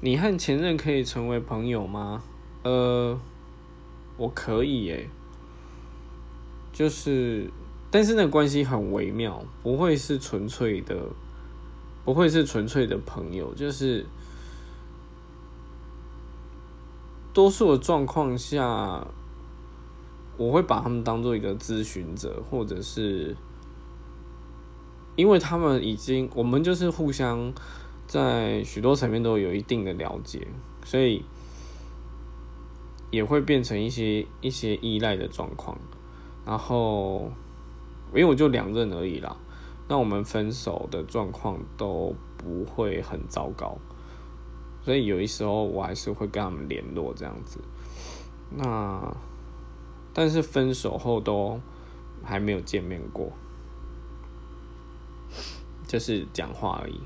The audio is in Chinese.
你和前任可以成为朋友吗？呃，我可以耶，就是，但是那关系很微妙，不会是纯粹的，不会是纯粹的朋友，就是多数的状况下，我会把他们当做一个咨询者，或者是因为他们已经，我们就是互相。在许多层面都有一定的了解，所以也会变成一些一些依赖的状况。然后，因为我就两任而已啦，那我们分手的状况都不会很糟糕，所以有一时候我还是会跟他们联络这样子。那但是分手后都还没有见面过，就是讲话而已。